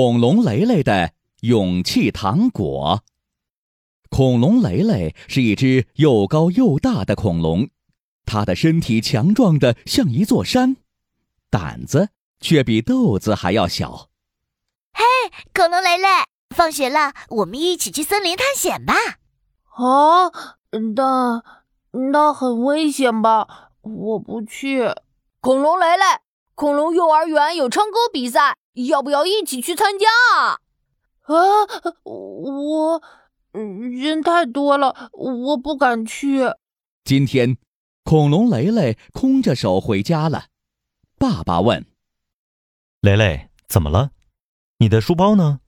恐龙雷雷的勇气糖果。恐龙雷雷是一只又高又大的恐龙，它的身体强壮的像一座山，胆子却比豆子还要小。嘿，恐龙雷雷，放学了，我们一起去森林探险吧。啊，那那很危险吧？我不去。恐龙雷雷，恐龙幼儿园有唱歌比赛，要不要一起去参加啊？啊，我人太多了，我不敢去。今天，恐龙雷雷空着手回家了。爸爸问：“雷雷，怎么了？你的书包呢？”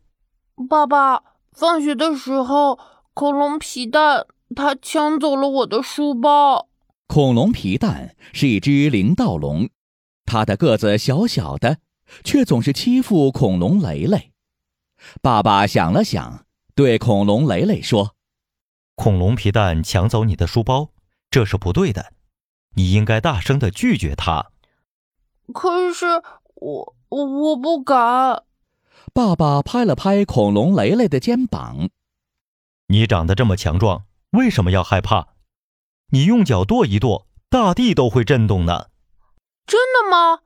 爸爸，放学的时候，恐龙皮蛋他抢走了我的书包。恐龙皮蛋是一只灵盗龙，它的个子小小的，却总是欺负恐龙雷雷。爸爸想了想，对恐龙雷雷说：“恐龙皮蛋抢走你的书包，这是不对的，你应该大声的拒绝他。”可是我我不敢。爸爸拍了拍恐龙雷雷的肩膀：“你长得这么强壮，为什么要害怕？”你用脚跺一跺，大地都会震动呢。真的吗？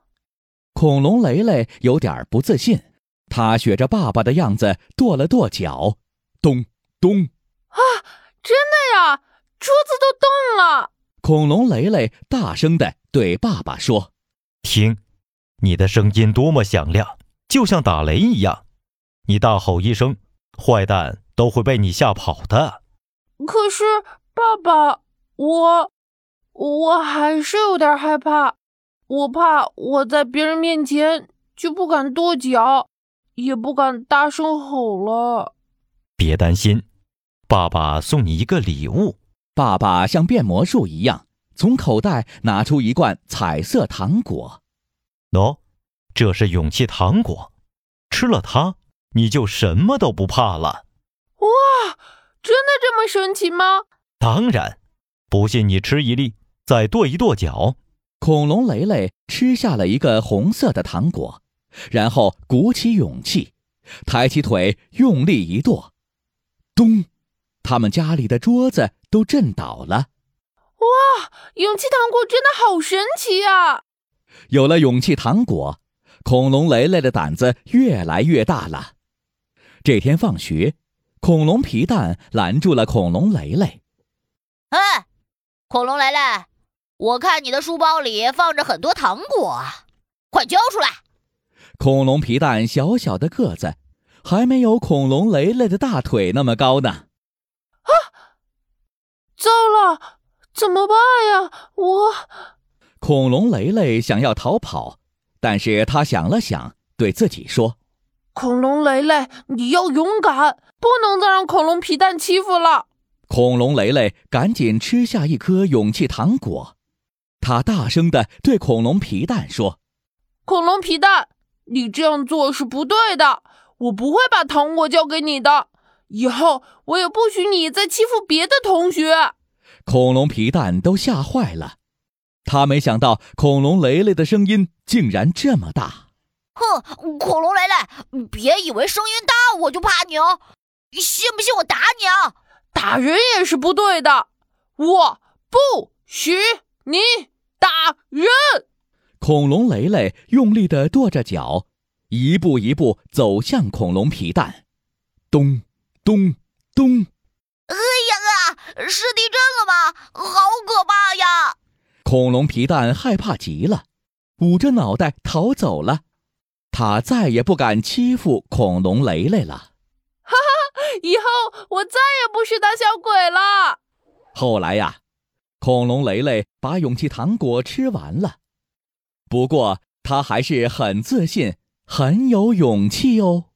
恐龙雷雷有点不自信，他学着爸爸的样子跺了跺脚，咚咚。啊，真的呀，桌子都动了。恐龙雷雷大声的对爸爸说：“听，你的声音多么响亮，就像打雷一样。你大吼一声，坏蛋都会被你吓跑的。”可是，爸爸。我，我还是有点害怕。我怕我在别人面前就不敢跺脚，也不敢大声吼了。别担心，爸爸送你一个礼物。爸爸像变魔术一样，从口袋拿出一罐彩色糖果。喏，这是勇气糖果，吃了它，你就什么都不怕了。哇，真的这么神奇吗？当然。不信你吃一粒，再跺一跺脚。恐龙雷雷吃下了一个红色的糖果，然后鼓起勇气，抬起腿用力一跺，咚！他们家里的桌子都震倒了。哇！勇气糖果真的好神奇啊！有了勇气糖果，恐龙雷雷的胆子越来越大了。这天放学，恐龙皮蛋拦住了恐龙雷雷。哎！恐龙雷雷，我看你的书包里放着很多糖果，快交出来！恐龙皮蛋小小的个子，还没有恐龙雷雷的大腿那么高呢。啊！糟了，怎么办呀？我……恐龙雷雷想要逃跑，但是他想了想，对自己说：“恐龙雷雷，你要勇敢，不能再让恐龙皮蛋欺负了。”恐龙雷雷赶紧吃下一颗勇气糖果，他大声的对恐龙皮蛋说：“恐龙皮蛋，你这样做是不对的，我不会把糖果交给你的。以后我也不许你再欺负别的同学。”恐龙皮蛋都吓坏了，他没想到恐龙雷雷的声音竟然这么大。哼，恐龙雷雷，别以为声音大我就怕你哦！信不信我打你啊？打人也是不对的，我不许你打人！恐龙雷雷用力的跺着脚，一步一步走向恐龙皮蛋。咚咚咚！哎呀啊！是地震了吗？好可怕呀！恐龙皮蛋害怕极了，捂着脑袋逃走了。他再也不敢欺负恐龙雷雷了。哈哈以后我再也不许胆小鬼了。后来呀，恐龙雷雷把勇气糖果吃完了，不过他还是很自信，很有勇气哦。